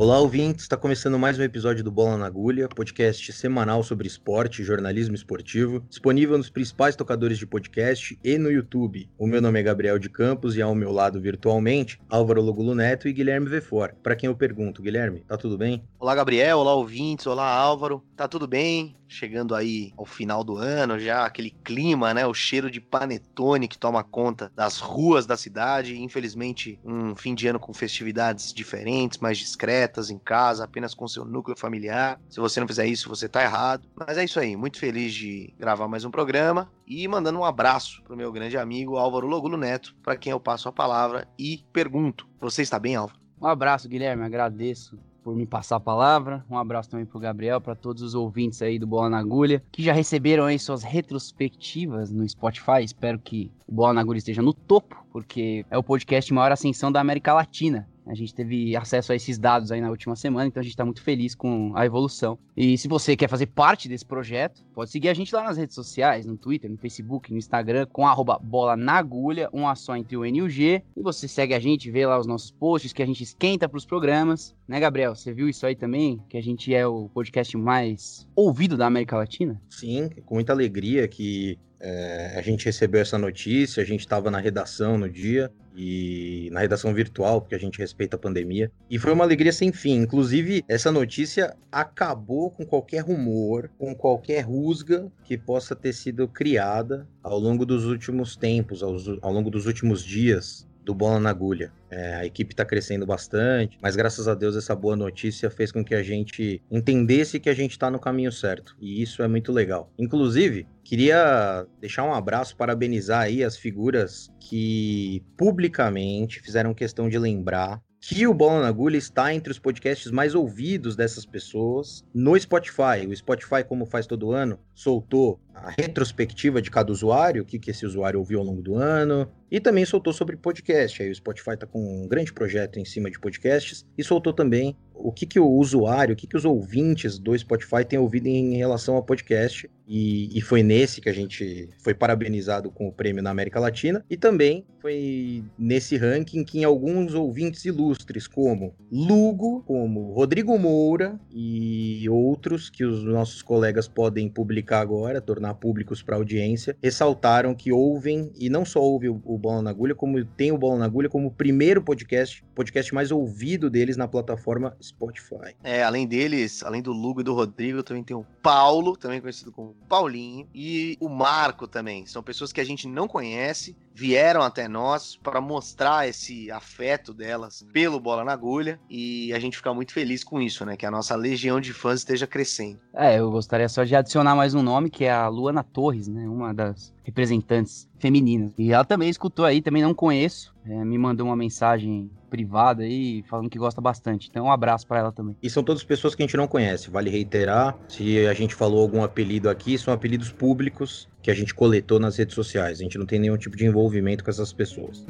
Olá, ouvintes! Está começando mais um episódio do Bola na Agulha, podcast semanal sobre esporte e jornalismo esportivo, disponível nos principais tocadores de podcast e no YouTube. O meu nome é Gabriel de Campos e ao meu lado virtualmente, Álvaro Logulo Neto e Guilherme Vefor. Para quem eu pergunto, Guilherme, tá tudo bem? Olá, Gabriel. Olá, ouvintes. Olá, Álvaro. Tá tudo bem? Chegando aí ao final do ano, já aquele clima, né? O cheiro de panetone que toma conta das ruas da cidade. Infelizmente, um fim de ano com festividades diferentes, mais discretas, em casa, apenas com seu núcleo familiar. Se você não fizer isso, você tá errado. Mas é isso aí. Muito feliz de gravar mais um programa e mandando um abraço pro meu grande amigo Álvaro Logulo Neto, para quem eu passo a palavra e pergunto: Você está bem, Álvaro? Um abraço, Guilherme. Agradeço por me passar a palavra. Um abraço também pro Gabriel, para todos os ouvintes aí do Bola na Agulha, que já receberam aí suas retrospectivas no Spotify. Espero que o Bola na Agulha esteja no topo, porque é o podcast maior ascensão da América Latina. A gente teve acesso a esses dados aí na última semana, então a gente está muito feliz com a evolução. E se você quer fazer parte desse projeto, pode seguir a gente lá nas redes sociais, no Twitter, no Facebook, no Instagram, com arroba bola na agulha, um a só entre o N e o G. E você segue a gente, vê lá os nossos posts que a gente esquenta para os programas. Né, Gabriel? Você viu isso aí também? Que a gente é o podcast mais ouvido da América Latina? Sim, com muita alegria que é, a gente recebeu essa notícia, a gente estava na redação no dia, e na redação virtual, porque a gente respeita a pandemia. E foi uma alegria sem fim. Inclusive, essa notícia acabou com qualquer rumor, com qualquer rusga que possa ter sido criada ao longo dos últimos tempos, ao, ao longo dos últimos dias do Bola na Agulha. É, a equipe está crescendo bastante, mas graças a Deus essa boa notícia fez com que a gente entendesse que a gente está no caminho certo. E isso é muito legal. Inclusive, queria deixar um abraço, parabenizar aí as figuras que publicamente fizeram questão de lembrar que o Bola na Agulha está entre os podcasts mais ouvidos dessas pessoas no Spotify. O Spotify, como faz todo ano, soltou a retrospectiva de cada usuário, o que, que esse usuário ouviu ao longo do ano, e também soltou sobre podcast. Aí o Spotify está com um grande projeto em cima de podcasts, e soltou também o que, que o usuário, o que, que os ouvintes do Spotify têm ouvido em relação ao podcast. E, e, foi nesse que a gente foi parabenizado com o prêmio na América Latina. E também foi nesse ranking que alguns ouvintes ilustres, como Lugo, como Rodrigo Moura e outros que os nossos colegas podem publicar agora, tornar públicos para audiência, ressaltaram que ouvem, e não só ouvem o, o Bola na Agulha, como tem o Bola na Agulha como o primeiro podcast, podcast mais ouvido deles na plataforma Spotify. É, além deles, além do Lugo e do Rodrigo, também tem o Paulo, também conhecido como Paulinho, e o Marco também. São pessoas que a gente não conhece, vieram até nós para mostrar esse afeto delas pelo Bola na Agulha e a gente fica muito feliz com isso, né? Que a nossa legião de fãs esteja crescendo. É, eu gostaria só de adicionar mais um nome, que é a Luana Torres, né? Uma das representantes femininas. E ela também escutou aí, também não conheço, é, me mandou uma mensagem privada aí falando que gosta bastante. Então um abraço para ela também. E são todas pessoas que a gente não conhece, vale reiterar. Se a gente falou algum apelido aqui, são apelidos públicos que a gente coletou nas redes sociais. A gente não tem nenhum tipo de envolvimento com essas pessoas.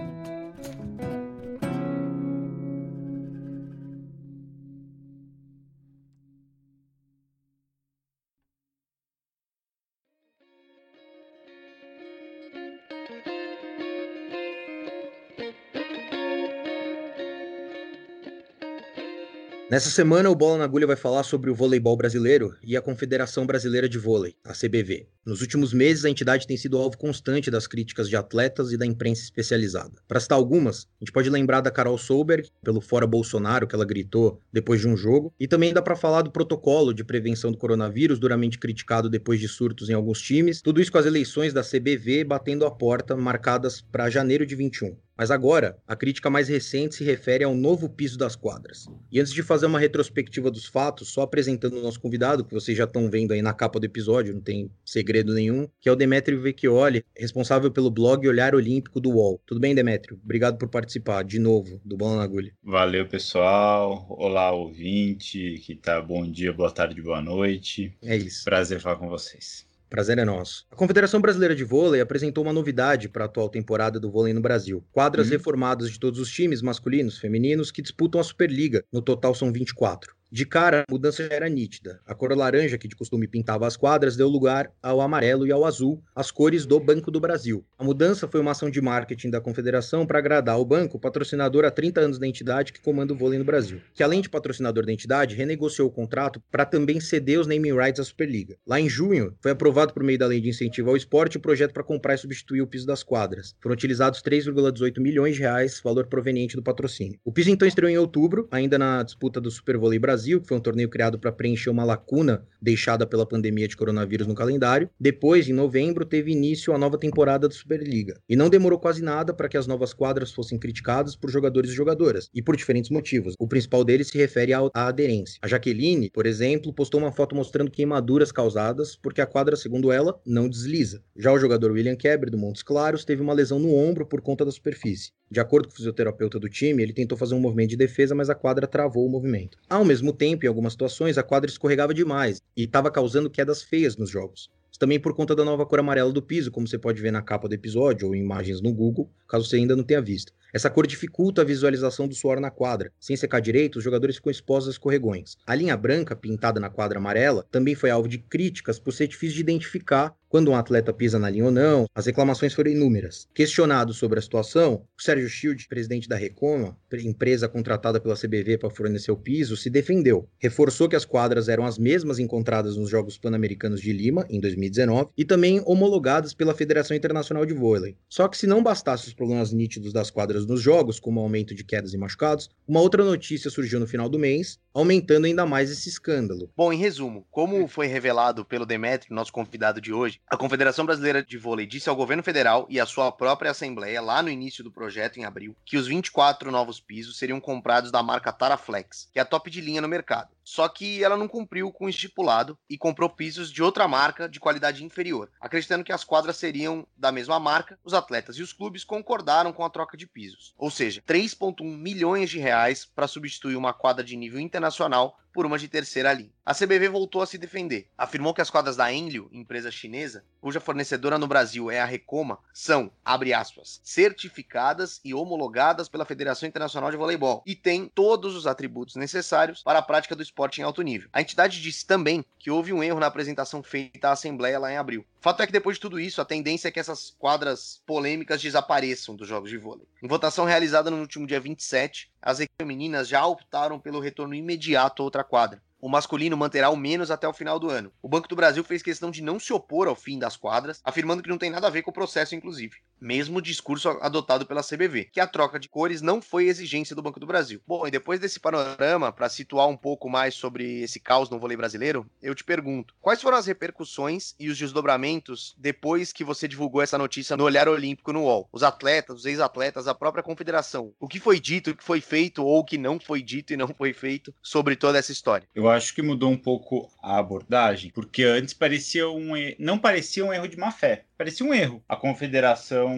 Nessa semana, o Bola na Agulha vai falar sobre o voleibol brasileiro e a Confederação Brasileira de Vôlei, a CBV. Nos últimos meses, a entidade tem sido alvo constante das críticas de atletas e da imprensa especializada. Para citar algumas, a gente pode lembrar da Carol Solberg, pelo fora Bolsonaro que ela gritou depois de um jogo, e também dá para falar do protocolo de prevenção do coronavírus, duramente criticado depois de surtos em alguns times. Tudo isso com as eleições da CBV batendo a porta, marcadas para janeiro de 21. Mas agora, a crítica mais recente se refere ao novo piso das quadras. E antes de fazer uma retrospectiva dos fatos, só apresentando o nosso convidado, que vocês já estão vendo aí na capa do episódio, não tem segredo nenhum, que é o Demetrio Vecchioli, responsável pelo blog Olhar Olímpico do UOL. Tudo bem, Demetrio? Obrigado por participar de novo do Bola na Agulha. Valeu, pessoal. Olá, ouvinte, que tá bom dia, boa tarde, boa noite. É isso. Prazer falar com vocês. Prazer é nosso. A Confederação Brasileira de Vôlei apresentou uma novidade para a atual temporada do vôlei no Brasil. Quadras uhum. reformadas de todos os times, masculinos, femininos, que disputam a Superliga. No total são 24. De cara, a mudança já era nítida. A cor laranja, que de costume pintava as quadras, deu lugar ao amarelo e ao azul, as cores do Banco do Brasil. A mudança foi uma ação de marketing da Confederação para agradar ao banco, patrocinador há 30 anos da entidade que comanda o vôlei no Brasil, que além de patrocinador da entidade, renegociou o contrato para também ceder os naming rights à Superliga. Lá em junho, foi aprovado por meio da lei de incentivo ao esporte o projeto para comprar e substituir o piso das quadras. Foram utilizados 3,18 milhões de reais, valor proveniente do patrocínio. O piso então estreou em outubro, ainda na disputa do Super Vôlei Brasil Brasil, que foi um torneio criado para preencher uma lacuna deixada pela pandemia de coronavírus no calendário. Depois, em novembro, teve início a nova temporada da Superliga. E não demorou quase nada para que as novas quadras fossem criticadas por jogadores e jogadoras, e por diferentes motivos. O principal deles se refere à aderência. A Jaqueline, por exemplo, postou uma foto mostrando queimaduras causadas porque a quadra, segundo ela, não desliza. Já o jogador William Keber, do Montes Claros, teve uma lesão no ombro por conta da superfície. De acordo com o fisioterapeuta do time, ele tentou fazer um movimento de defesa, mas a quadra travou o movimento. Ao mesmo tempo, em algumas situações, a quadra escorregava demais e estava causando quedas feias nos jogos. Também por conta da nova cor amarela do piso, como você pode ver na capa do episódio ou em imagens no Google, caso você ainda não tenha visto. Essa cor dificulta a visualização do suor na quadra. Sem secar direito, os jogadores ficam expostos a escorregões. A linha branca, pintada na quadra amarela, também foi alvo de críticas por ser difícil de identificar quando um atleta pisa na linha ou não, as reclamações foram inúmeras. Questionado sobre a situação, o Sérgio Schild, presidente da Recoma, empresa contratada pela CBV para fornecer o piso, se defendeu. Reforçou que as quadras eram as mesmas encontradas nos Jogos Pan-Americanos de Lima, em 2019, e também homologadas pela Federação Internacional de Vôlei. Só que se não bastasse os problemas nítidos das quadras nos jogos, como aumento de quedas e machucados, uma outra notícia surgiu no final do mês, aumentando ainda mais esse escândalo. Bom, em resumo, como foi revelado pelo Demetrio, nosso convidado de hoje, a Confederação Brasileira de Vôlei disse ao governo federal e à sua própria Assembleia, lá no início do projeto, em abril, que os 24 novos pisos seriam comprados da marca Taraflex, que é a top de linha no mercado. Só que ela não cumpriu com o estipulado e comprou pisos de outra marca de qualidade inferior. Acreditando que as quadras seriam da mesma marca, os atletas e os clubes concordaram com a troca de pisos. Ou seja, 3,1 milhões de reais para substituir uma quadra de nível internacional por uma de terceira linha. A CBV voltou a se defender. Afirmou que as quadras da Enlio, empresa chinesa, cuja fornecedora no Brasil é a Recoma, são, abre aspas, certificadas e homologadas pela Federação Internacional de Voleibol e têm todos os atributos necessários para a prática do esporte em alto nível. A entidade disse também que houve um erro na apresentação feita à Assembleia lá em abril. Fato é que depois de tudo isso, a tendência é que essas quadras polêmicas desapareçam dos jogos de vôlei. Em votação realizada no último dia 27, as equipes femininas já optaram pelo retorno imediato a outra quadra o masculino manterá o menos até o final do ano. O Banco do Brasil fez questão de não se opor ao fim das quadras, afirmando que não tem nada a ver com o processo, inclusive. Mesmo discurso adotado pela CBV, que a troca de cores não foi exigência do Banco do Brasil. Bom, e depois desse panorama, para situar um pouco mais sobre esse caos no vôlei brasileiro, eu te pergunto: quais foram as repercussões e os desdobramentos depois que você divulgou essa notícia no Olhar Olímpico no UOL? Os atletas, os ex-atletas, a própria confederação. O que foi dito, o que foi feito ou o que não foi dito e não foi feito sobre toda essa história? Eu acho que mudou um pouco a abordagem, porque antes parecia um não parecia um erro de má fé, parecia um erro. A confederação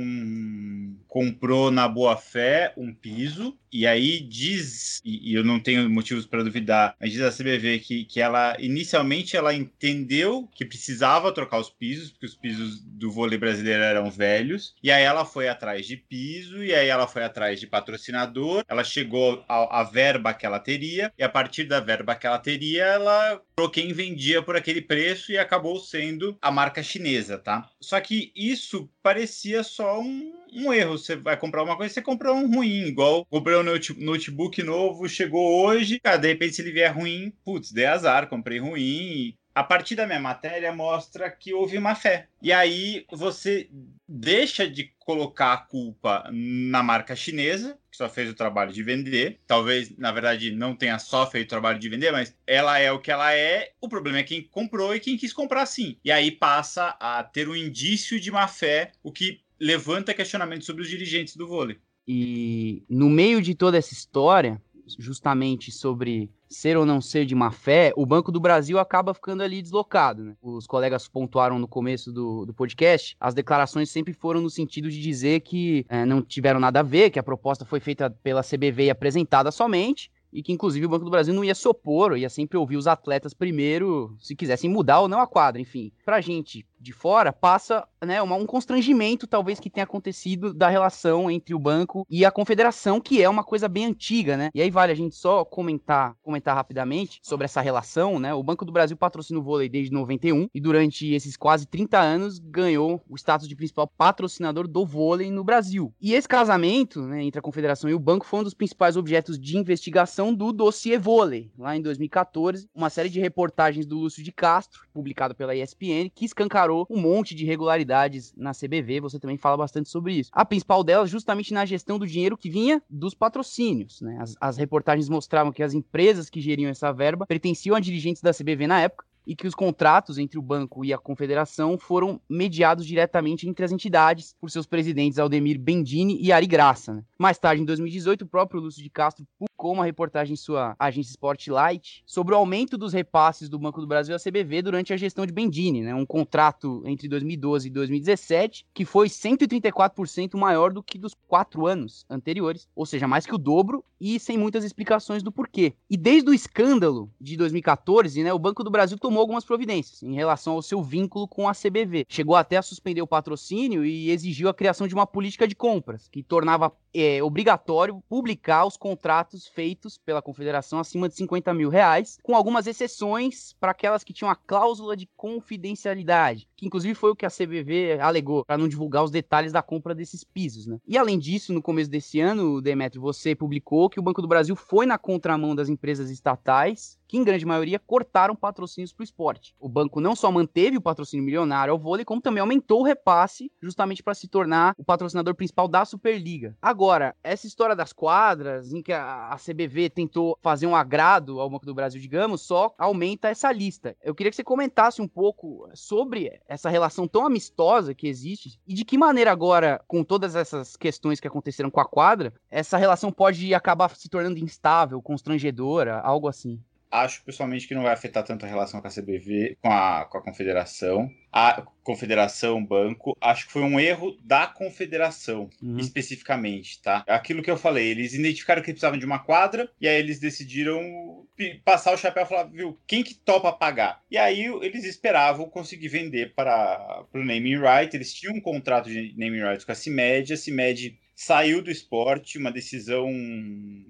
comprou na boa fé um piso e aí diz, e, e eu não tenho motivos para duvidar, mas diz a CBV que, que ela inicialmente ela entendeu que precisava trocar os pisos, porque os pisos do vôlei brasileiro eram velhos, e aí ela foi atrás de piso, e aí ela foi atrás de patrocinador, ela chegou à verba que ela teria, e a partir da verba que ela teria, ela quem vendia por aquele preço e acabou sendo a marca chinesa, tá? Só que isso parecia só um, um erro. Você vai comprar uma coisa, você compra um ruim, igual comprei um notebook novo, chegou hoje, cara, de repente se ele vier ruim, putz, dei azar, comprei ruim, a partir da minha matéria mostra que houve má fé. E aí você deixa de colocar a culpa na marca chinesa, que só fez o trabalho de vender. Talvez, na verdade, não tenha só feito o trabalho de vender, mas ela é o que ela é. O problema é quem comprou e quem quis comprar sim. E aí passa a ter um indício de má fé, o que levanta questionamentos sobre os dirigentes do vôlei. E no meio de toda essa história, justamente sobre ser ou não ser de má fé, o Banco do Brasil acaba ficando ali deslocado. Né? Os colegas pontuaram no começo do, do podcast, as declarações sempre foram no sentido de dizer que é, não tiveram nada a ver, que a proposta foi feita pela CBV e apresentada somente, e que inclusive o Banco do Brasil não ia se opor, ia sempre ouvir os atletas primeiro, se quisessem mudar ou não a quadra, enfim. Pra gente de fora, passa né, uma, um constrangimento, talvez, que tenha acontecido da relação entre o banco e a confederação, que é uma coisa bem antiga, né? E aí vale a gente só comentar, comentar rapidamente sobre essa relação, né? O Banco do Brasil patrocina o vôlei desde 91 e durante esses quase 30 anos ganhou o status de principal patrocinador do vôlei no Brasil. E esse casamento, né, entre a confederação e o banco foi um dos principais objetos de investigação do dossiê vôlei, lá em 2014, uma série de reportagens do Lúcio de Castro, publicada pela ESPN, que escancarou um monte de irregularidades na CBV, você também fala bastante sobre isso. A principal delas justamente na gestão do dinheiro que vinha dos patrocínios, né? As, as reportagens mostravam que as empresas que geriam essa verba pertenciam a dirigentes da CBV na época, e que os contratos entre o banco e a confederação foram mediados diretamente entre as entidades por seus presidentes Aldemir Bendini e Ari Graça. Né? Mais tarde, em 2018, o próprio Lúcio de Castro publicou uma reportagem em sua agência Spotlight sobre o aumento dos repasses do Banco do Brasil à CBV durante a gestão de Bendini, né? um contrato entre 2012 e 2017 que foi 134% maior do que dos quatro anos anteriores, ou seja, mais que o dobro e sem muitas explicações do porquê. E desde o escândalo de 2014, né, o Banco do Brasil tomou algumas providências em relação ao seu vínculo com a CBV. Chegou até a suspender o patrocínio e exigiu a criação de uma política de compras, que tornava é, obrigatório publicar os contratos feitos pela confederação acima de 50 mil reais, com algumas exceções para aquelas que tinham a cláusula de confidencialidade, que inclusive foi o que a CBV alegou para não divulgar os detalhes da compra desses pisos. Né? E além disso, no começo desse ano, Demetrio, você publicou que o Banco do Brasil foi na contramão das empresas estatais que em grande maioria cortaram patrocínios para o esporte. O banco não só manteve o patrocínio milionário ao vôlei, como também aumentou o repasse, justamente para se tornar o patrocinador principal da Superliga. Agora, essa história das quadras, em que a, CBV tentou fazer um agrado ao Banco do Brasil, digamos, só aumenta essa lista. Eu queria que você comentasse um pouco sobre essa relação tão amistosa que existe e de que maneira agora, com todas essas questões que aconteceram com a quadra, essa relação pode acabar se tornando instável, constrangedora, algo assim. Acho pessoalmente que não vai afetar tanto a relação com a CBV, com a, com a confederação. A confederação, banco, acho que foi um erro da confederação, uhum. especificamente, tá? Aquilo que eu falei, eles identificaram que precisavam de uma quadra, e aí eles decidiram passar o chapéu e falar, viu, quem que topa pagar? E aí eles esperavam conseguir vender para o naming right, eles tinham um contrato de naming rights com a CIMED, a CIMED saiu do esporte, uma decisão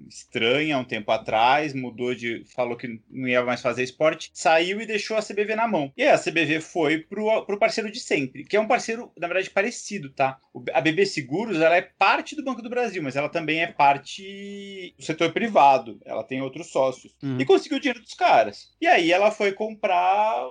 estranha um tempo atrás, mudou de. falou que não ia mais fazer esporte, saiu e deixou a CBV na mão. E aí a CBV foi pro, pro parceiro de sempre, que é um parceiro, na verdade, parecido, tá? A BB Seguros, ela é parte do Banco do Brasil, mas ela também é parte do setor privado. Ela tem outros sócios. Uhum. E conseguiu o dinheiro dos caras. E aí ela foi comprar.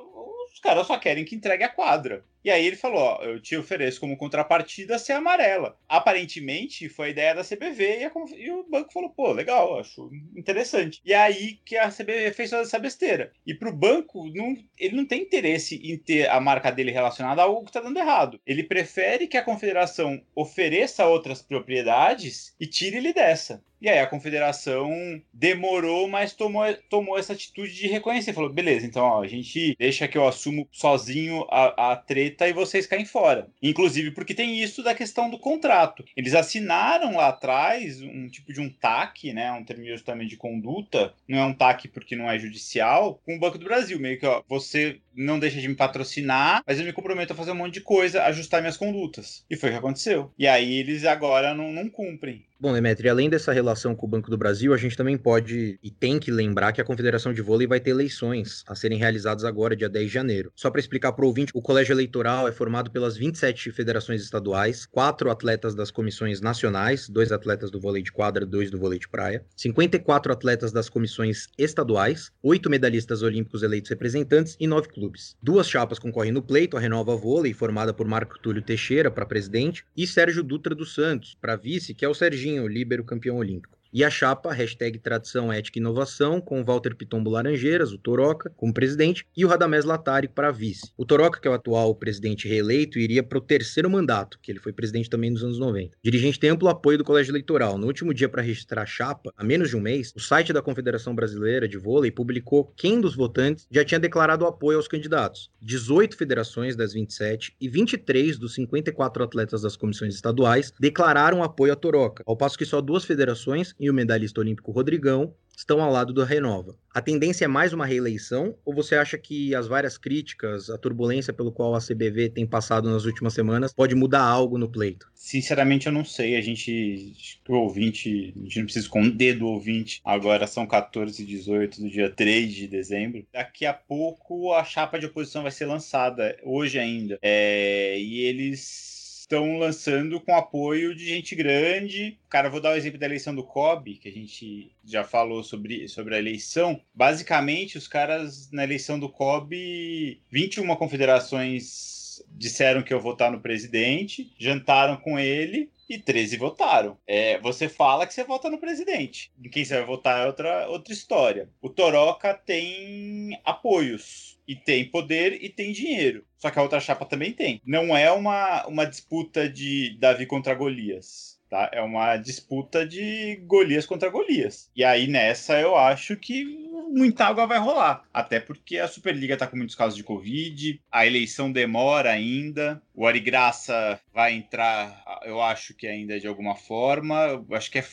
Os caras só querem que entregue a quadra. E aí ele falou: ó, eu te ofereço como contrapartida ser amarela. Aparentemente foi a ideia da CBV e, a, e, o banco falou: pô, legal, acho interessante. E aí que a CBV fez toda essa besteira. E pro banco, não, ele não tem interesse em ter a marca dele relacionada a algo que tá dando errado. Ele prefere que a confederação ofereça outras propriedades e tire ele dessa. E aí a confederação demorou, mas tomou, tomou essa atitude de reconhecer. Falou, beleza, então ó, a gente deixa que eu assumo sozinho a, a treta e vocês caem fora. Inclusive porque tem isso da questão do contrato. Eles assinaram lá atrás um tipo de um TAC, né, um termo também de conduta, não é um TAC porque não é judicial, com o Banco do Brasil. Meio que, ó, você não deixa de me patrocinar, mas eu me comprometo a fazer um monte de coisa, ajustar minhas condutas. E foi o que aconteceu. E aí eles agora não, não cumprem. Bom, Demetri, além dessa relação com o Banco do Brasil, a gente também pode e tem que lembrar que a Confederação de Vôlei vai ter eleições a serem realizadas agora, dia 10 de janeiro. Só para explicar para o ouvinte, o colégio eleitoral é formado pelas 27 federações estaduais, quatro atletas das comissões nacionais, dois atletas do vôlei de quadra, dois do vôlei de praia, 54 atletas das comissões estaduais, oito medalhistas olímpicos eleitos representantes e nove clubes. Duas chapas concorrem no pleito, a Renova Vôlei, formada por Marco Túlio Teixeira para presidente, e Sérgio Dutra dos Santos para vice, que é o Serginho o líbero campeão olímpico. E a chapa, hashtag Tradição, Ética e Inovação, com Walter Pitombo Laranjeiras, o Toroca, como presidente, e o Radamés Latari para vice. O Toroca, que é o atual presidente reeleito, iria para o terceiro mandato, que ele foi presidente também nos anos 90. Dirigente tem amplo apoio do Colégio Eleitoral. No último dia para registrar a chapa, há menos de um mês, o site da Confederação Brasileira de Vôlei publicou quem dos votantes já tinha declarado apoio aos candidatos. 18 federações das 27 e 23 dos 54 atletas das comissões estaduais declararam apoio a Toroca, ao passo que só duas federações e o medalhista olímpico Rodrigão estão ao lado do Renova. A tendência é mais uma reeleição ou você acha que as várias críticas, a turbulência pelo qual a CBV tem passado nas últimas semanas pode mudar algo no pleito? Sinceramente, eu não sei. A gente, o ouvinte, a gente não precisa esconder do ouvinte. Agora são 14 e 18 do dia 3 de dezembro. Daqui a pouco a chapa de oposição vai ser lançada, hoje ainda. É, e eles estão lançando com apoio de gente grande. Cara, vou dar o exemplo da eleição do COB, que a gente já falou sobre, sobre a eleição. Basicamente, os caras na eleição do COB, 21 confederações disseram que eu votar no presidente, jantaram com ele e 13 votaram. É, você fala que você vota no presidente. Em quem você vai votar é outra, outra história. O Toroca tem apoios e tem poder e tem dinheiro. Só que a outra chapa também tem. Não é uma, uma disputa de Davi contra Golias. Tá? É uma disputa de Golias contra Golias. E aí nessa eu acho que muita água vai rolar. Até porque a Superliga tá com muitos casos de Covid, a eleição demora ainda, o Ari Graça vai entrar, eu acho que ainda de alguma forma. Acho que é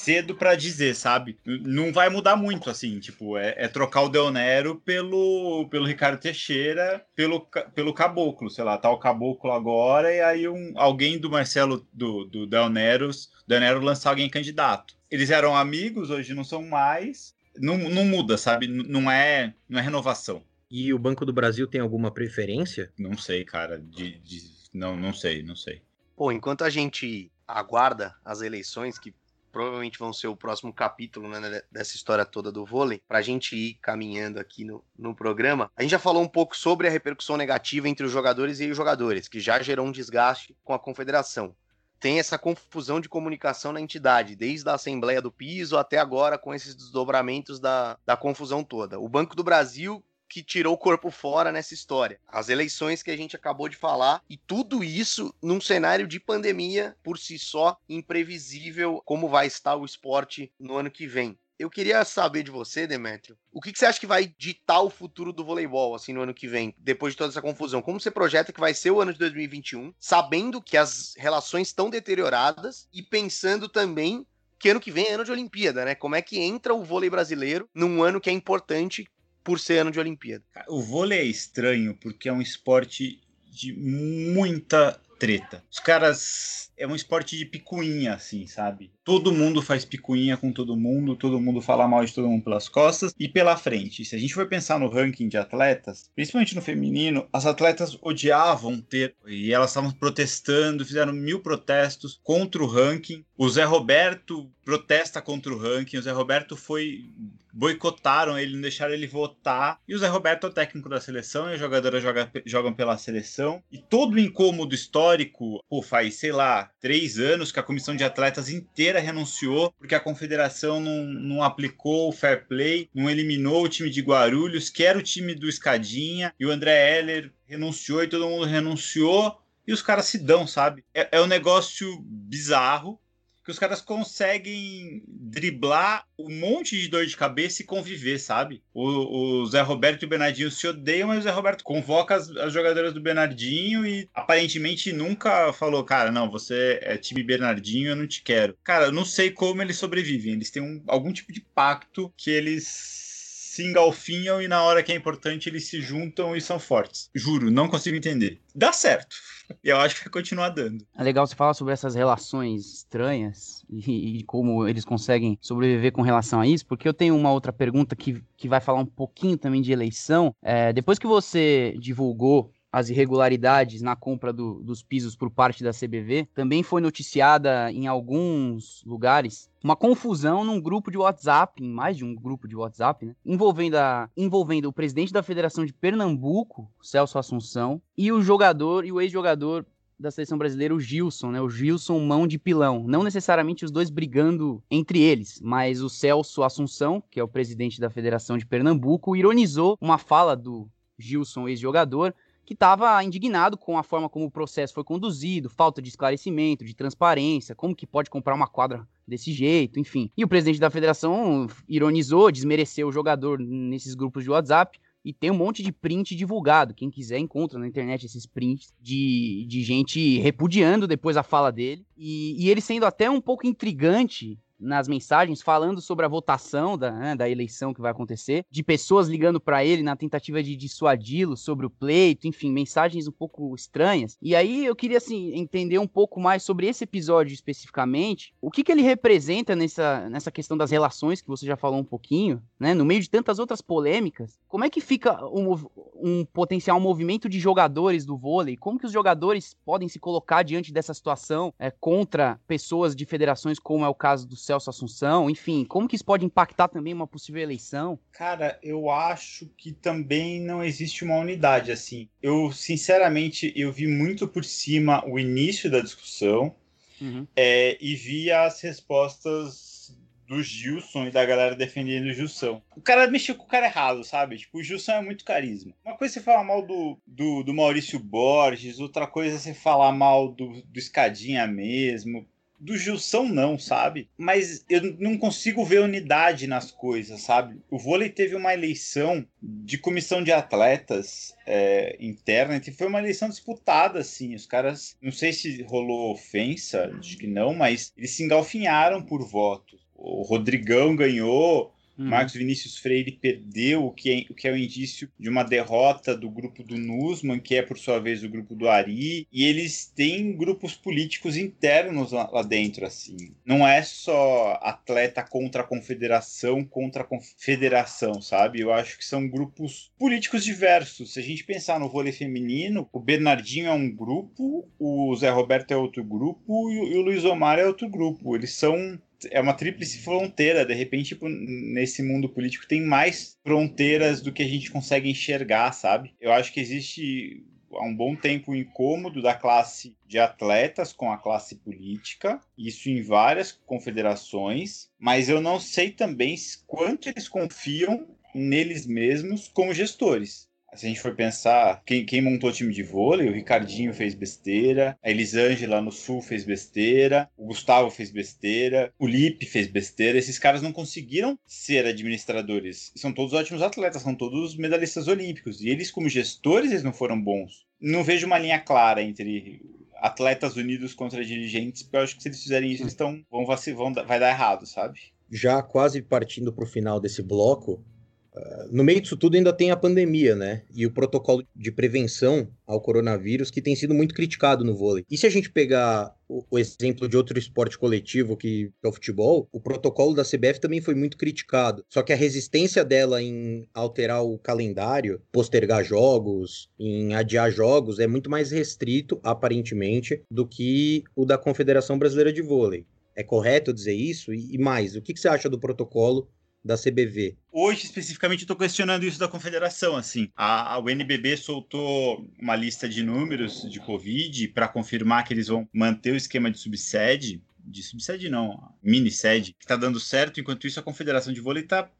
cedo para dizer, sabe? Não vai mudar muito, assim, tipo, é, é, trocar o Del Nero pelo, pelo Ricardo Teixeira, pelo, pelo Caboclo, sei lá, tá o Caboclo agora, e aí um, alguém do Marcelo, do, do Del Nero, Del Nero lançar alguém candidato. Eles eram amigos, hoje não são mais. Não, não muda, sabe? Não é, não é renovação. E o Banco do Brasil tem alguma preferência? Não sei, cara. De, de, não, não sei, não sei. Pô, enquanto a gente aguarda as eleições, que provavelmente vão ser o próximo capítulo né, dessa história toda do vôlei, para a gente ir caminhando aqui no, no programa. A gente já falou um pouco sobre a repercussão negativa entre os jogadores e os jogadores, que já gerou um desgaste com a confederação. Tem essa confusão de comunicação na entidade, desde a Assembleia do Piso até agora, com esses desdobramentos da, da confusão toda. O Banco do Brasil que tirou o corpo fora nessa história. As eleições que a gente acabou de falar e tudo isso num cenário de pandemia por si só imprevisível como vai estar o esporte no ano que vem. Eu queria saber de você, Demetrio, o que, que, você acha que vai ditar o futuro do voleibol, assim, no ano que vem, depois de toda essa confusão? Como você projeta que vai ser o ano de 2021, sabendo que as relações estão deterioradas e pensando também que ano que vem é ano de Olimpíada, né? Como é que entra o vôlei brasileiro num ano que é importante por ser ano de Olimpíada. O vôlei é estranho porque é um esporte de muita treta. Os caras. É um esporte de picuinha, assim, sabe? Todo mundo faz picuinha com todo mundo, todo mundo fala mal de todo mundo pelas costas e pela frente. Se a gente for pensar no ranking de atletas, principalmente no feminino, as atletas odiavam ter. E elas estavam protestando, fizeram mil protestos contra o ranking. O Zé Roberto protesta contra o ranking. O Zé Roberto foi boicotaram ele, não deixaram ele votar. E o Zé Roberto é o técnico da seleção e as jogadoras joga, jogam pela seleção. E todo o incômodo histórico, pô, faz, sei lá, três anos que a comissão de atletas inteira renunciou porque a confederação não, não aplicou o fair play, não eliminou o time de Guarulhos, que era o time do Escadinha, e o André Heller renunciou e todo mundo renunciou. E os caras se dão, sabe? É, é um negócio bizarro que os caras conseguem driblar um monte de dor de cabeça e conviver, sabe? O, o Zé Roberto e o Bernardinho se odeiam, mas o Zé Roberto convoca as, as, jogadoras do Bernardinho e aparentemente nunca falou, cara, não, você é time Bernardinho, eu não te quero. Cara, eu não sei como eles sobrevivem. Eles têm um, algum tipo de pacto que eles se engalfinham e na hora que é importante eles se juntam e são fortes. Juro, não consigo entender. Dá certo. E eu acho que vai continuar dando. É legal você falar sobre essas relações estranhas e, e, como eles conseguem sobreviver com relação a isso, porque eu tenho uma outra pergunta que, que vai falar um pouquinho também de eleição. É, depois que você divulgou as irregularidades na compra do, dos pisos por parte da CBV, também foi noticiada em alguns lugares uma confusão num grupo de WhatsApp, em mais de um grupo de WhatsApp, né, envolvendo, a, envolvendo o presidente da Federação de Pernambuco, Celso Assunção, e o jogador e o ex-jogador da seleção brasileira, o Gilson, né? O Gilson mão de pilão. Não necessariamente os dois brigando entre eles, mas o Celso Assunção, que é o presidente da Federação de Pernambuco, ironizou uma fala do Gilson, ex-jogador, que estava indignado com a forma como o processo foi conduzido, falta de esclarecimento, de transparência, como que pode comprar uma quadra desse jeito, enfim. E o presidente da federação ironizou, desmereceu o jogador nesses grupos de WhatsApp, e tem um monte de print divulgado. Quem quiser encontra na internet esses prints de, de gente repudiando depois a fala dele. E, e ele sendo até um pouco intrigante nas mensagens falando sobre a votação da, né, da eleição que vai acontecer, de pessoas ligando para ele na tentativa de dissuadi-lo sobre o pleito, enfim, mensagens um pouco estranhas. E aí eu queria assim entender um pouco mais sobre esse episódio especificamente, o que, que ele representa nessa, nessa questão das relações que você já falou um pouquinho, né? No meio de tantas outras polêmicas, como é que fica um, um potencial movimento de jogadores do vôlei? Como que os jogadores podem se colocar diante dessa situação é, contra pessoas de federações, como é o caso do Celso Assunção? Enfim, como que isso pode impactar também uma possível eleição? Cara, eu acho que também não existe uma unidade assim. Eu, sinceramente, eu vi muito por cima o início da discussão uhum. é, e vi as respostas do Gilson e da galera defendendo o Gilson. O cara mexeu com o cara errado, sabe? Tipo, o Gilson é muito carisma. Uma coisa é você falar mal do, do, do Maurício Borges, outra coisa é você falar mal do, do Escadinha mesmo do Gilson não, sabe? Mas eu não consigo ver unidade nas coisas, sabe? O vôlei teve uma eleição de comissão de atletas é, interna e foi uma eleição disputada, assim. Os caras, não sei se rolou ofensa, acho que não, mas eles se engalfinharam por votos o Rodrigão ganhou, uhum. Marcos Vinícius Freire perdeu, o que, é, o que é o indício de uma derrota do grupo do Nusman, que é por sua vez o grupo do Ari, e eles têm grupos políticos internos lá, lá dentro, assim. Não é só atleta contra a confederação, contra a confederação, sabe? Eu acho que são grupos políticos diversos. Se a gente pensar no vôlei feminino, o Bernardinho é um grupo, o Zé Roberto é outro grupo e o Luiz Omar é outro grupo. Eles são é uma tríplice fronteira. De repente, tipo, nesse mundo político tem mais fronteiras do que a gente consegue enxergar, sabe? Eu acho que existe há um bom tempo o incômodo da classe de atletas com a classe política, isso em várias confederações, mas eu não sei também quanto eles confiam neles mesmos como gestores. Se a gente for pensar, quem, quem montou o time de vôlei, o Ricardinho fez besteira, a Elisângela no Sul fez besteira, o Gustavo fez besteira, o Lipe fez besteira. Esses caras não conseguiram ser administradores. São todos ótimos atletas, são todos medalhistas olímpicos. E eles, como gestores, eles não foram bons. Não vejo uma linha clara entre atletas unidos contra dirigentes, porque eu acho que se eles fizerem isso, eles vão, vão, vai dar errado, sabe? Já quase partindo para o final desse bloco, no meio disso tudo ainda tem a pandemia, né? E o protocolo de prevenção ao coronavírus que tem sido muito criticado no vôlei. E se a gente pegar o, o exemplo de outro esporte coletivo que é o futebol, o protocolo da CBF também foi muito criticado. Só que a resistência dela em alterar o calendário, postergar jogos, em adiar jogos, é muito mais restrito, aparentemente, do que o da Confederação Brasileira de Vôlei. É correto dizer isso? E, mais, o que, que você acha do protocolo da CBV. Hoje, especificamente, estou questionando isso da confederação. Assim, a, a UNBB soltou uma lista de números de Covid para confirmar que eles vão manter o esquema de subsede. De subsede não, mini sede, que está dando certo. Enquanto isso, a Confederação de Vôlei está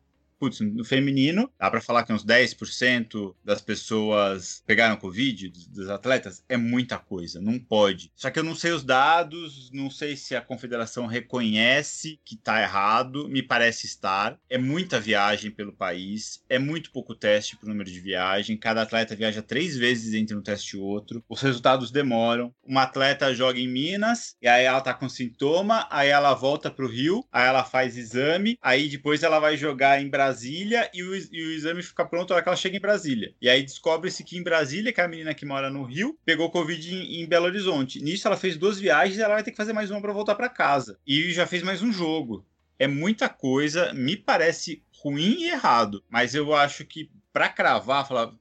putz, no feminino, dá para falar que uns 10% das pessoas pegaram Covid, dos, dos, atletas, é muita coisa, não pode. Só que eu não sei os dados, não sei se a confederação reconhece que tá errado, me parece estar. É muita viagem pelo país, é muito pouco teste pro número de viagem, cada atleta viaja três vezes entre um teste e outro, os resultados demoram. Uma atleta joga em Minas, e aí ela tá com sintoma, aí ela volta pro Rio, aí ela faz exame, aí depois ela vai jogar em Brasília Brasília e o, e o exame fica pronto na hora que ela chega em Brasília. E aí descobre-se que em Brasília, que é a menina que mora no Rio, pegou Covid em, em Belo Horizonte. Nisso ela fez duas viagens e ela vai ter que fazer mais uma para voltar para casa. E já fez mais um jogo. É muita coisa, me parece ruim e errado, mas eu acho que para cravar, falar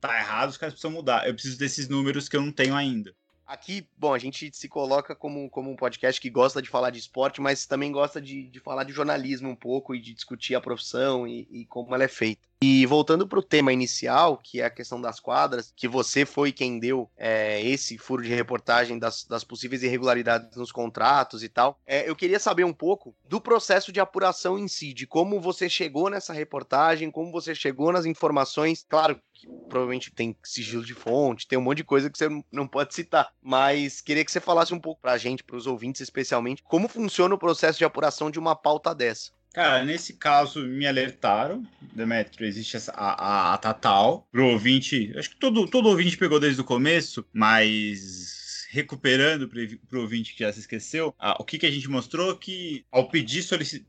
tá errado, os caras precisam mudar. Eu preciso desses números que eu não tenho ainda. Aqui, bom, a gente se coloca como, como um podcast que gosta de falar de esporte, mas também gosta de, de falar de jornalismo um pouco e de discutir a profissão e, e como ela é feita. E voltando para o tema inicial, que é a questão das quadras, que você foi quem deu é, esse furo de reportagem das, das, possíveis irregularidades nos contratos e tal, é, eu queria saber um pouco do processo de apuração em si, de como você chegou nessa reportagem, como você chegou nas informações. Claro que provavelmente tem sigilo de fonte, tem um monte de coisa que você não pode citar, mas queria que você falasse um pouco para a gente, para os ouvintes especialmente, como funciona o processo de apuração de uma pauta dessa. Cara, nesse caso me alertaram, Demetrio, existe essa, a, a, a Tatal. Pro ouvinte, acho que todo, todo ouvinte pegou desde o começo, mas recuperando para o ouvinte que já se esqueceu, o que, que a gente mostrou que ao pedir,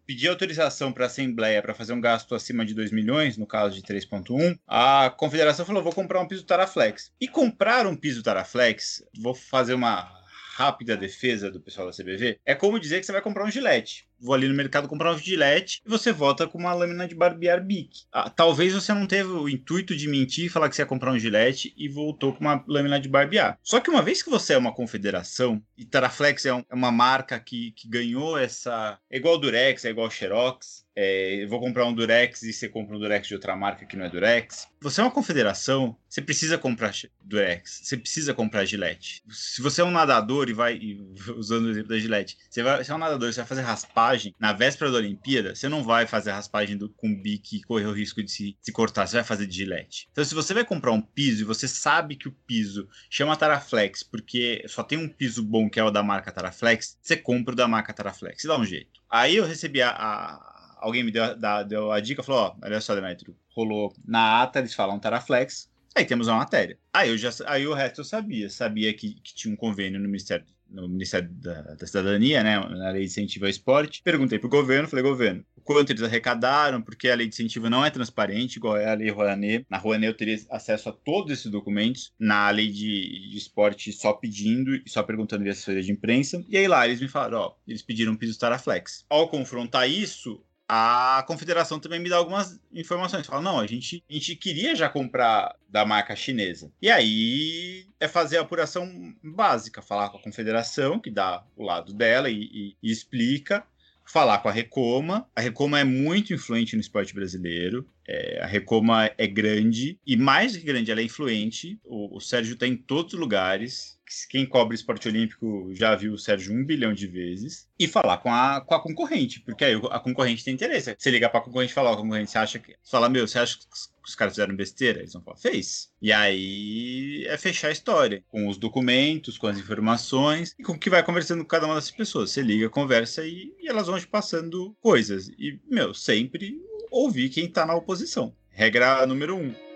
pedir autorização para a Assembleia para fazer um gasto acima de 2 milhões, no caso de 3,1, a Confederação falou: vou comprar um piso Taraflex. E comprar um piso Taraflex, vou fazer uma rápida defesa do pessoal da CBV, é como dizer que você vai comprar um gilete. Vou ali no mercado comprar um gilete e você volta com uma lâmina de barbear Bic. Ah, talvez você não teve o intuito de mentir e falar que você ia comprar um gilete e voltou com uma lâmina de barbear. Só que uma vez que você é uma confederação, e Taraflex é, um, é uma marca que, que ganhou essa. É igual Durex, é igual Xerox, é, eu vou comprar um Durex e você compra um Durex de outra marca que não é Durex. Você é uma confederação, você precisa comprar Durex, você precisa comprar Gillette. Se você é um nadador e vai, e, usando o exemplo da Gillette, você, vai, você é um nadador, você vai fazer raspagem na véspera da Olimpíada, você não vai fazer raspagem do, com bique e correr o risco de se, se cortar, você vai fazer de Gillette. Então, se você vai comprar um piso e você sabe que o piso chama Taraflex porque só tem um piso bom que é o da marca Taraflex, você compra o da marca Taraflex dá um jeito. Aí eu recebi a, a alguém me deu, da, deu a dica, falou, ó, olha só, Demetrio, rolou na ata, eles falam Taraflex, aí temos uma matéria. Aí, eu já, aí o resto eu sabia, sabia que, que tinha um convênio no Ministério no Ministério da, da, Cidadania, né, na Lei de Incentivo ao Esporte. Perguntei para o governo, falei, governo, quanto eles arrecadaram, porque a Lei de Incentivo não é transparente, igual é a Lei Rouanet. Na Rouanet eu teria acesso a todos esses documentos, na Lei de, de Esporte só pedindo e só perguntando via assessoria de imprensa. E aí lá eles me falaram, ó, eles pediram um piso Taraflex. Ao confrontar isso, a confederação também me dá algumas informações. Fala, não, a gente, a gente queria já comprar da marca chinesa. E aí é fazer a apuração básica, falar com a confederação, que dá o lado dela e, e, e explica, falar com a Recoma. A Recoma é muito influente no esporte brasileiro. É, a Recoma é grande e mais que grande, ela é influente. O, o Sérgio está em todos os lugares quem cobre esporte olímpico já viu o Sérgio um bilhão de vezes, e falar com a, com a concorrente, porque aí a concorrente tem interesse. Você ligar pra concorrente e falar, a concorrente, você acha que. Você fala, meu, você acha que os caras fizeram besteira? Eles vão falar, fez. E aí é fechar a história, com os documentos, com as informações, e com o que vai conversando com cada uma dessas pessoas. Você liga, conversa e, e elas vão te passando coisas. E, meu, sempre ouvir quem tá na oposição. Regra número um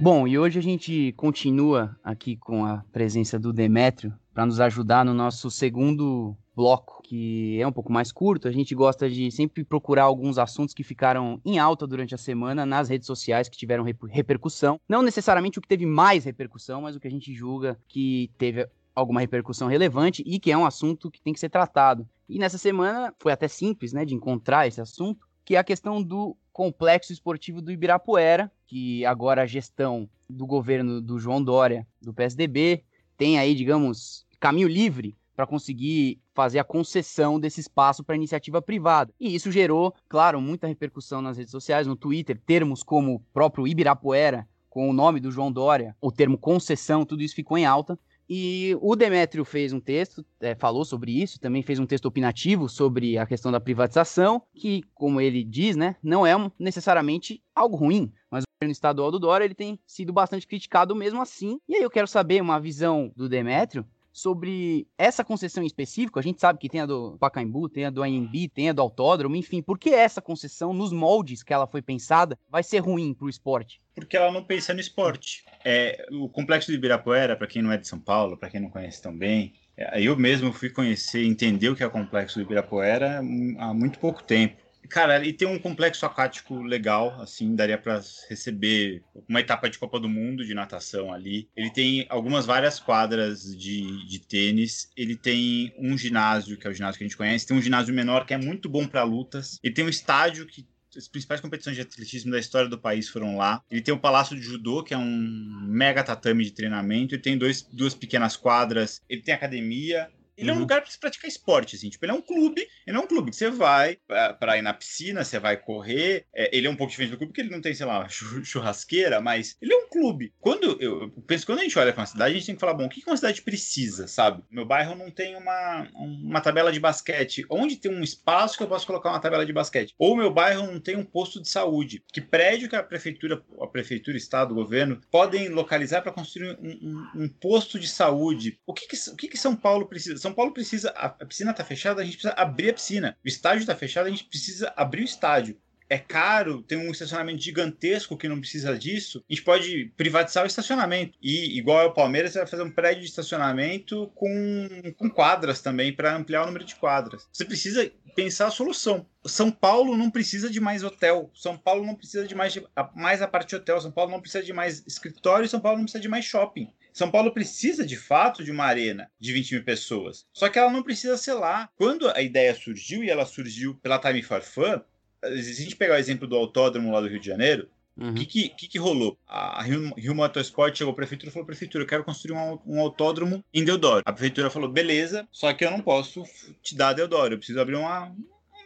Bom, e hoje a gente continua aqui com a presença do Demétrio para nos ajudar no nosso segundo bloco, que é um pouco mais curto. A gente gosta de sempre procurar alguns assuntos que ficaram em alta durante a semana nas redes sociais que tiveram repercussão. Não necessariamente o que teve mais repercussão, mas o que a gente julga que teve alguma repercussão relevante e que é um assunto que tem que ser tratado. E nessa semana foi até simples, né, de encontrar esse assunto, que é a questão do complexo esportivo do Ibirapuera, que agora a gestão do governo do João Dória, do PSDB, tem aí, digamos, caminho livre para conseguir fazer a concessão desse espaço para iniciativa privada. E isso gerou, claro, muita repercussão nas redes sociais, no Twitter, termos como o próprio Ibirapuera, com o nome do João Dória, o termo concessão, tudo isso ficou em alta. E o Demétrio fez um texto, é, falou sobre isso, também fez um texto opinativo sobre a questão da privatização, que, como ele diz, né, não é necessariamente algo ruim, mas o governo estadual do Dória ele tem sido bastante criticado mesmo assim. E aí eu quero saber uma visão do Demétrio sobre essa concessão em específico. A gente sabe que tem a do Pacaembu, tem a do AMB, tem a do Autódromo, enfim, por que essa concessão, nos moldes que ela foi pensada, vai ser ruim para o esporte? Porque ela não pensa no esporte. É, o complexo de Ibirapuera, para quem não é de São Paulo, para quem não conhece tão bem, é, eu mesmo fui conhecer, entender o que é o complexo do Ibirapuera há muito pouco tempo. Cara, ele tem um complexo aquático legal, assim, daria para receber uma etapa de Copa do Mundo de natação ali. Ele tem algumas várias quadras de, de tênis. Ele tem um ginásio, que é o ginásio que a gente conhece. Tem um ginásio menor que é muito bom para lutas. Ele tem um estádio que as principais competições de atletismo da história do país foram lá. Ele tem o Palácio de Judô, que é um mega tatame de treinamento. Ele tem dois, duas pequenas quadras. Ele tem academia. Ele uhum. é um uhum. lugar para se praticar esporte, assim. Tipo, ele é um clube. Ele é um clube que você vai para ir na piscina, você vai correr. É, ele é um pouco diferente do clube, porque ele não tem, sei lá, churrasqueira, mas ele é um clube. Quando eu, eu penso, quando a gente olha para uma cidade, a gente tem que falar, bom, o que uma cidade precisa, sabe? Meu bairro não tem uma, uma tabela de basquete. Onde tem um espaço que eu posso colocar uma tabela de basquete? Ou meu bairro não tem um posto de saúde. Que prédio que a prefeitura, a prefeitura, estado, o governo, podem localizar para construir um, um, um, posto de saúde? O que, que, o que, que São Paulo precisa? São Paulo precisa. A piscina está fechada, a gente precisa abrir a piscina. O estádio está fechado, a gente precisa abrir o estádio. é caro, tem um estacionamento gigantesco que não precisa disso, a gente pode privatizar o estacionamento. E, igual é o Palmeiras, você vai fazer um prédio de estacionamento com, com quadras também, para ampliar o número de quadras. Você precisa pensar a solução. São Paulo não precisa de mais hotel. São Paulo não precisa de mais, mais a parte de hotel. São Paulo não precisa de mais escritório. São Paulo não precisa de mais shopping. São Paulo precisa de fato de uma arena de 20 mil pessoas. Só que ela não precisa ser lá. Quando a ideia surgiu, e ela surgiu pela Time for Fun, se a gente pegar o exemplo do autódromo lá do Rio de Janeiro, o uhum. que, que, que, que, rolou? A Rio, Rio Motorsport chegou à prefeitura e falou: Prefeitura, eu quero construir um, um, autódromo em Deodoro. A prefeitura falou: beleza, só que eu não posso te dar Deodoro, eu preciso abrir uma,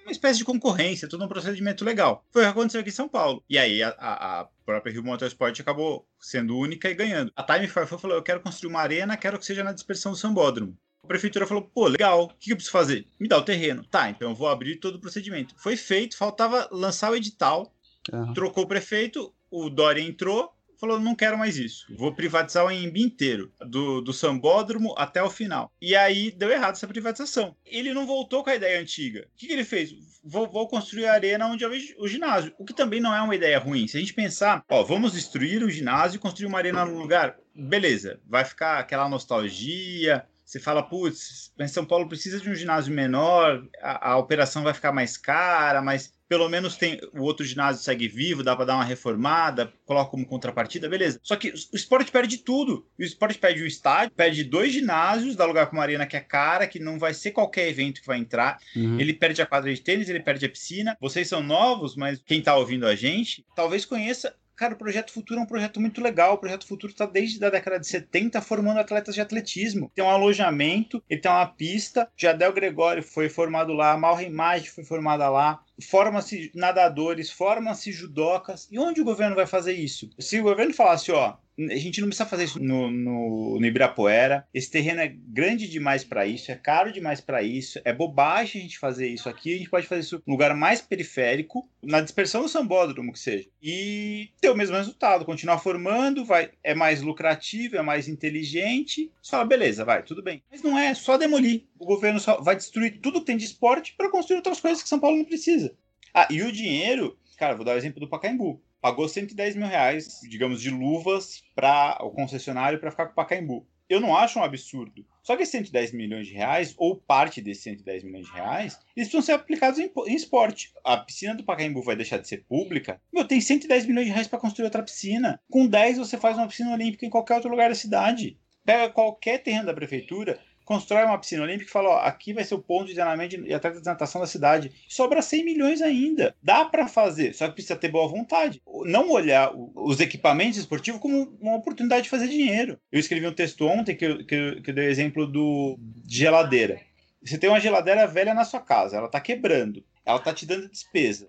uma espécie de concorrência, todo um procedimento legal. Foi o que aconteceu aqui em São Paulo. E aí a, a, a própria Rio Motorsport acabou sendo única e ganhando. A Time for falou: eu quero construir uma arena, quero que seja na dispersão do Sambódromo. A prefeitura falou: pô, legal, o que eu preciso fazer? Me dá o terreno. Tá, então eu vou abrir todo o procedimento. Foi feito, faltava lançar o edital. Uhum. Trocou o prefeito, o Dória entrou, falou: não quero mais isso. Vou privatizar o Embi inteiro, do, do sambódromo até o final. E aí deu errado essa privatização. Ele não voltou com a ideia antiga. O que, que ele fez? Vou, vou, construir a arena onde é o ginásio. O que também não é uma ideia ruim. Se a gente pensar, ó, vamos destruir o ginásio e construir uma arena no lugar, beleza, vai ficar aquela nostalgia. Você fala, putz, São Paulo precisa de um ginásio menor, a, a operação vai ficar mais cara, mas pelo menos tem o outro ginásio segue vivo, dá para dar uma reformada, coloca como contrapartida, beleza. Só que o esporte perde tudo. O esporte perde o estádio, perde dois ginásios, dá lugar para uma arena que é cara, que não vai ser qualquer evento que vai entrar. Uhum. Ele perde a quadra de tênis, ele perde a piscina. Vocês são novos, mas quem tá ouvindo a gente, talvez conheça Cara, o Projeto Futuro é um projeto muito legal. O Projeto Futuro está desde a década de 70 formando atletas de atletismo. Tem um alojamento, ele tem uma pista. Jadel Gregório foi formado lá, Mal Imagem foi formada lá forma-se nadadores, formam-se judocas. E onde o governo vai fazer isso? Se o governo falasse, ó, a gente não precisa fazer isso no, no, no Ibirapuera, esse terreno é grande demais para isso, é caro demais para isso, é bobagem a gente fazer isso aqui, a gente pode fazer isso no lugar mais periférico, na dispersão do sambódromo que seja, e ter o mesmo resultado, continuar formando, vai, é mais lucrativo, é mais inteligente, você fala, beleza, vai, tudo bem. Mas não é só demolir, o governo só vai destruir tudo que tem de esporte para construir outras coisas que São Paulo não precisa. Ah, e o dinheiro, cara, vou dar o exemplo do Pacaembu. Pagou 110 mil reais, digamos, de luvas para o concessionário para ficar com o Pacaembu. Eu não acho um absurdo. Só que 110 milhões de reais, ou parte desses 110 milhões de reais, eles precisam ser aplicados em, em esporte. A piscina do Pacaembu vai deixar de ser pública? Meu, tem 110 milhões de reais para construir outra piscina. Com 10 você faz uma piscina olímpica em qualquer outro lugar da cidade. Pega qualquer terreno da prefeitura, constrói uma piscina olímpica e fala: ó, aqui vai ser o ponto de treinamento e atleta de natação da cidade. Sobra 100 milhões ainda. Dá para fazer, só que precisa ter boa vontade. Não olhar os equipamentos esportivos como uma oportunidade de fazer dinheiro. Eu escrevi um texto ontem que eu, que eu, que eu dei exemplo do, de geladeira. Você tem uma geladeira velha na sua casa, ela está quebrando, ela está te dando despesa,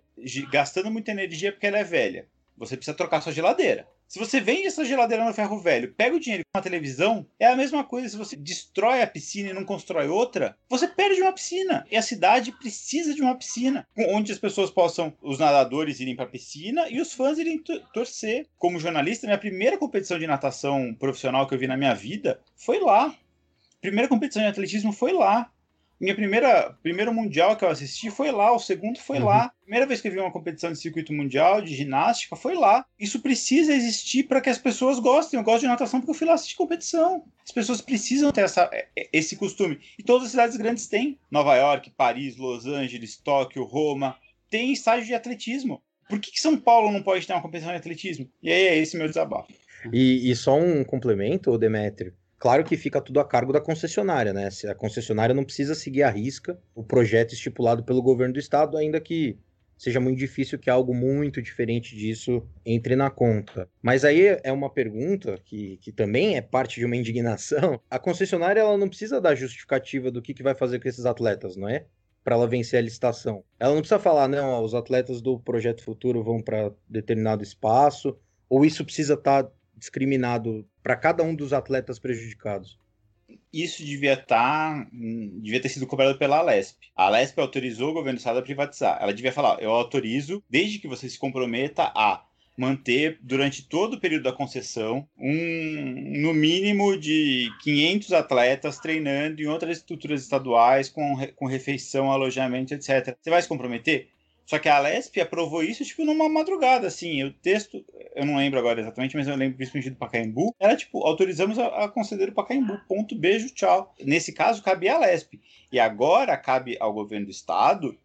gastando muita energia porque ela é velha. Você precisa trocar sua geladeira. Se você vende essa geladeira no ferro velho, pega o dinheiro com uma televisão, é a mesma coisa. Se você destrói a piscina e não constrói outra, você perde uma piscina. E a cidade precisa de uma piscina, onde as pessoas possam, os nadadores irem para a piscina e os fãs irem torcer. Como jornalista, minha primeira competição de natação profissional que eu vi na minha vida foi lá. Primeira competição de atletismo foi lá. Minha primeira primeiro mundial que eu assisti foi lá, o segundo foi uhum. lá. Primeira vez que eu vi uma competição de circuito mundial de ginástica foi lá. Isso precisa existir para que as pessoas gostem. Eu gosto de natação porque eu fui lá assistir competição. As pessoas precisam ter essa, é, é, esse costume. E todas as cidades grandes têm. Nova York, Paris, Los Angeles, Tóquio, Roma. Tem estágio de atletismo. Por que, que São Paulo não pode ter uma competição de atletismo? E aí é esse meu desabafo. E, e só um complemento, Demétrio. Claro que fica tudo a cargo da concessionária, né? A concessionária não precisa seguir à risca o projeto estipulado pelo governo do estado, ainda que seja muito difícil que algo muito diferente disso entre na conta. Mas aí é uma pergunta que, que também é parte de uma indignação. A concessionária ela não precisa dar justificativa do que, que vai fazer com esses atletas, não é? Para ela vencer a licitação. Ela não precisa falar, não, os atletas do Projeto Futuro vão para determinado espaço, ou isso precisa estar tá discriminado para cada um dos atletas prejudicados? Isso devia estar, tá, devia ter sido cobrado pela Alesp. A Alesp autorizou o governo do estado a privatizar. Ela devia falar: eu autorizo, desde que você se comprometa a manter durante todo o período da concessão um no mínimo de 500 atletas treinando em outras estruturas estaduais com, com refeição, alojamento, etc. Você vai se comprometer? Só que a Alesp aprovou isso, tipo, numa madrugada, assim. O texto, eu não lembro agora exatamente, mas eu lembro principalmente do Pacaembu. Era tipo, autorizamos a, a conceder o Pacaembu. Ponto, beijo, tchau. Nesse caso, cabia a Alesp. E agora cabe ao governo do estado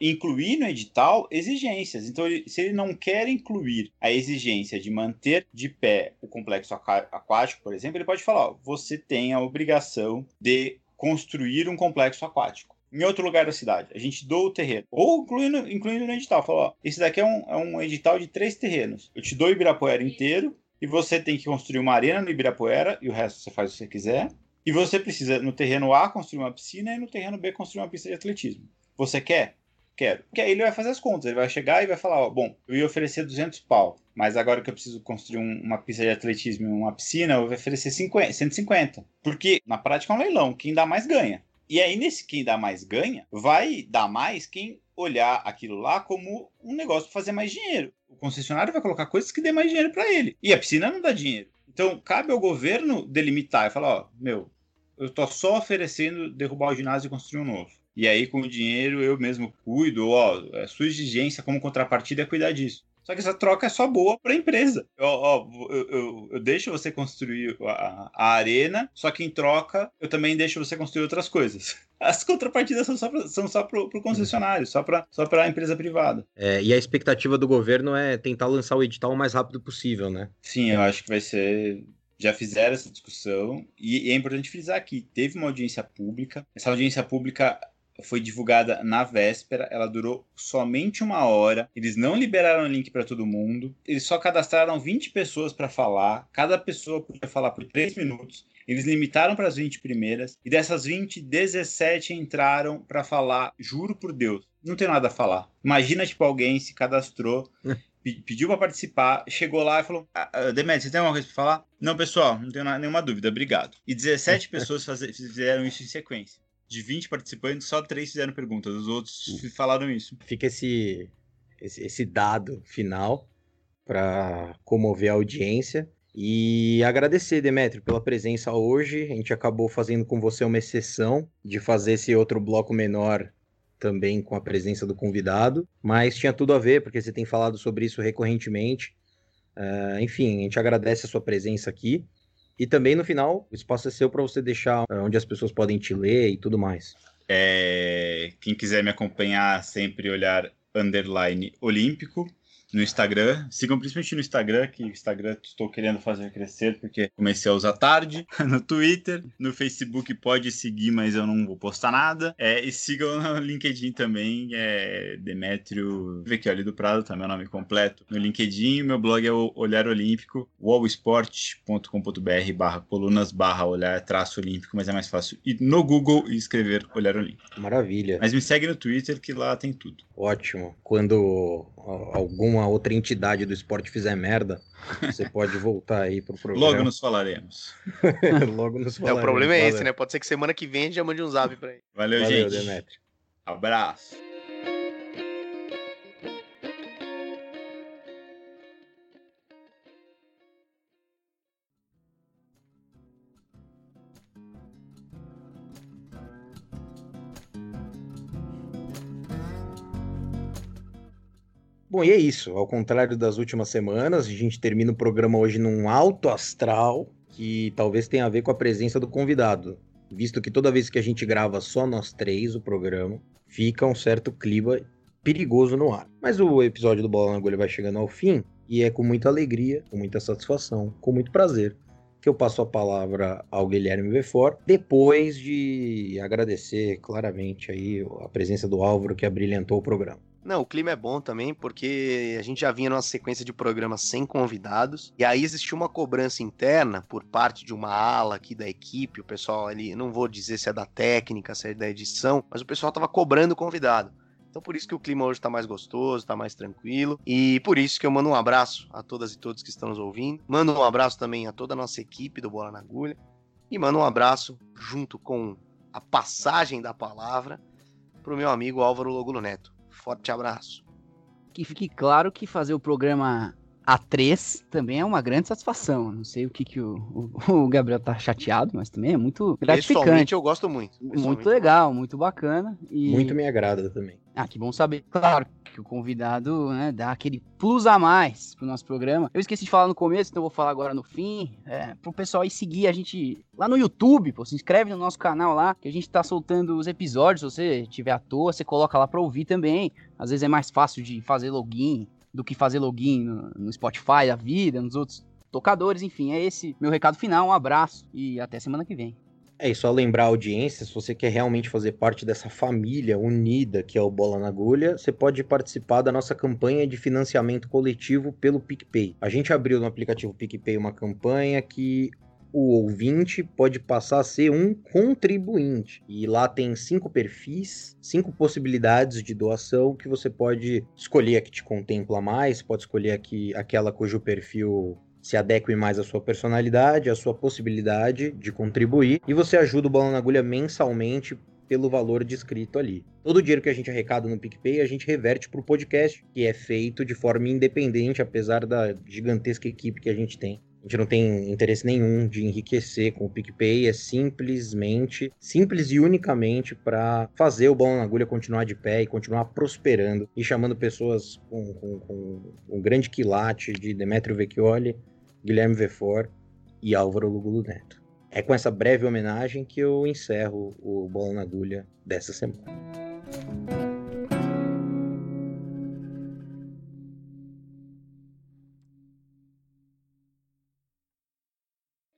incluir no edital exigências. Então, se ele não quer incluir a exigência de manter de pé o complexo aquático, por exemplo, ele pode falar: ó, você tem a obrigação de construir um complexo aquático em outro lugar da cidade. A gente doa o terreno. Ou incluindo, incluindo no edital. Fala, ó, esse daqui é um, é um edital de três terrenos. Eu te dou o Ibirapuera inteiro e você tem que construir uma arena no Ibirapuera e o resto você faz o que você quiser. E você precisa, no terreno A, construir uma piscina e no terreno B, construir uma pista de atletismo. Você quer? Quero. Porque aí ele vai fazer as contas. Ele vai chegar e vai falar: ó, bom, eu ia oferecer 200 pau, mas agora que eu preciso construir um, uma pista de atletismo e uma piscina, eu vou oferecer 50, 150. Porque na prática é um leilão. Quem dá mais ganha. E aí, nesse quem dá mais ganha, vai dar mais quem olhar aquilo lá como um negócio para fazer mais dinheiro. O concessionário vai colocar coisas que dê mais dinheiro para ele. E a piscina não dá dinheiro. Então, cabe ao governo delimitar e falar: ó, meu, eu tô só oferecendo derrubar o ginásio e construir um novo. E aí, com o dinheiro, eu mesmo cuido, ó, a sua exigência como contrapartida é cuidar disso. Só que essa troca é só boa para a empresa. Eu, ó, eu, eu, eu, deixo você construir a, a, arena, só que em troca eu também deixo você construir outras coisas. As contrapartidas são só, pra, são só para o concessionário, só para só a empresa privada. É, e a expectativa do governo é tentar lançar o edital o mais rápido possível, né? Sim, eu acho que vai ser já fizeram essa discussão e, e, é importante frisar aqui, teve uma audiência pública. Essa audiência pública foi divulgada na véspera, ela durou somente uma hora. Eles não liberaram o link para todo mundo. Eles só cadastraram 20 pessoas para falar. Cada pessoa podia falar por 3 minutos. Eles limitaram para as 20 primeiras e dessas 20, 17 entraram para falar, juro por Deus, não tem nada a falar. Imagina tipo alguém se cadastrou pediu para participar, chegou lá e falou: ah, ah, você tem alguma coisa para falar? Não, pessoal, não tenho nenhuma dúvida, obrigado. E 17 pessoas fizeram isso em sequência de 20 participantes, só três fizeram perguntas, os outros falaram isso. Fica esse, esse, esse dado final para comover a audiência. E agradecer, Demetrio, pela presença hoje. A gente acabou fazendo com você uma exceção de fazer esse outro bloco menor também com a presença do convidado, mas tinha tudo a ver, porque você tem falado sobre isso recorrentemente. Uh, enfim, a gente agradece a sua presença aqui. E também no final, o espaço é seu para você deixar eh, onde as pessoas podem te ler e tudo mais. É, quem quiser me acompanhar, sempre olhar underline olímpico no Instagram. Sigam principalmente no Instagram, que o Instagram estou querendo fazer crescer, porque comecei a usar tarde. No Twitter, no Facebook pode seguir, mas eu não vou postar nada. É, e sigam no LinkedIn também, é Demétrio Vecchioli do Prado, tá meu nome completo. No LinkedIn, meu blog é o Olhar Olímpico, wallsport.com.br barra colunas barra olhar traço olímpico, mas é mais fácil ir no Google e escrever Olhar Olímpico. Maravilha. Mas me segue no Twitter, que lá tem tudo. Ótimo. Quando alguma outra entidade do esporte fizer merda, você pode voltar aí pro programa. Logo nos falaremos. Logo nos falaremos. É, o problema é esse, né? Pode ser que semana que vem a gente já mande um zap pra ele. Valeu, Valeu gente. Demetri. Abraço. Bom, e é isso. Ao contrário das últimas semanas, a gente termina o programa hoje num alto astral que talvez tenha a ver com a presença do convidado. Visto que toda vez que a gente grava só nós três o programa, fica um certo clima perigoso no ar. Mas o episódio do Bola na Agulha vai chegando ao fim e é com muita alegria, com muita satisfação, com muito prazer que eu passo a palavra ao Guilherme Vefor, depois de agradecer claramente aí a presença do Álvaro que abrilhantou o programa. Não, o clima é bom também, porque a gente já vinha numa sequência de programas sem convidados, e aí existiu uma cobrança interna por parte de uma ala aqui da equipe, o pessoal ali, não vou dizer se é da técnica, se é da edição, mas o pessoal tava cobrando convidado. Então por isso que o clima hoje tá mais gostoso, tá mais tranquilo. E por isso que eu mando um abraço a todas e todos que estão nos ouvindo. Mando um abraço também a toda a nossa equipe do Bola na Agulha. E mando um abraço junto com a passagem da palavra pro meu amigo Álvaro Logulo Neto. Forte abraço. Que fique claro que fazer o programa A3 também é uma grande satisfação. Não sei o que, que o, o, o Gabriel tá chateado, mas também é muito gratificante. eu gosto muito. Muito legal, muito bacana. E... Muito me agrada também. Ah, que bom saber. Claro que o convidado né, dá aquele plus a mais pro nosso programa. Eu esqueci de falar no começo, então vou falar agora no fim. É, pro pessoal aí seguir a gente lá no YouTube, pô, se inscreve no nosso canal lá, que a gente tá soltando os episódios. Se você tiver à toa, você coloca lá pra ouvir também. Às vezes é mais fácil de fazer login do que fazer login no, no Spotify da vida, nos outros tocadores, enfim, é esse meu recado final. Um abraço e até semana que vem. É, e só lembrar a audiência, se você quer realmente fazer parte dessa família unida que é o Bola na Agulha, você pode participar da nossa campanha de financiamento coletivo pelo PicPay. A gente abriu no aplicativo PicPay uma campanha que o ouvinte pode passar a ser um contribuinte. E lá tem cinco perfis, cinco possibilidades de doação que você pode escolher a que te contempla mais, pode escolher aqui, aquela cujo perfil se adeque mais à sua personalidade, à sua possibilidade de contribuir, e você ajuda o Bola na Agulha mensalmente pelo valor descrito ali. Todo o dinheiro que a gente arrecada no PicPay, a gente reverte para o podcast, que é feito de forma independente, apesar da gigantesca equipe que a gente tem. A gente não tem interesse nenhum de enriquecer com o PicPay, é simplesmente, simples e unicamente para fazer o Bola na Agulha continuar de pé e continuar prosperando e chamando pessoas com, com, com um grande quilate de Demetrio Vecchioli Guilherme Vefor e Álvaro Lugulo Neto. É com essa breve homenagem que eu encerro o Bola na Agulha dessa semana.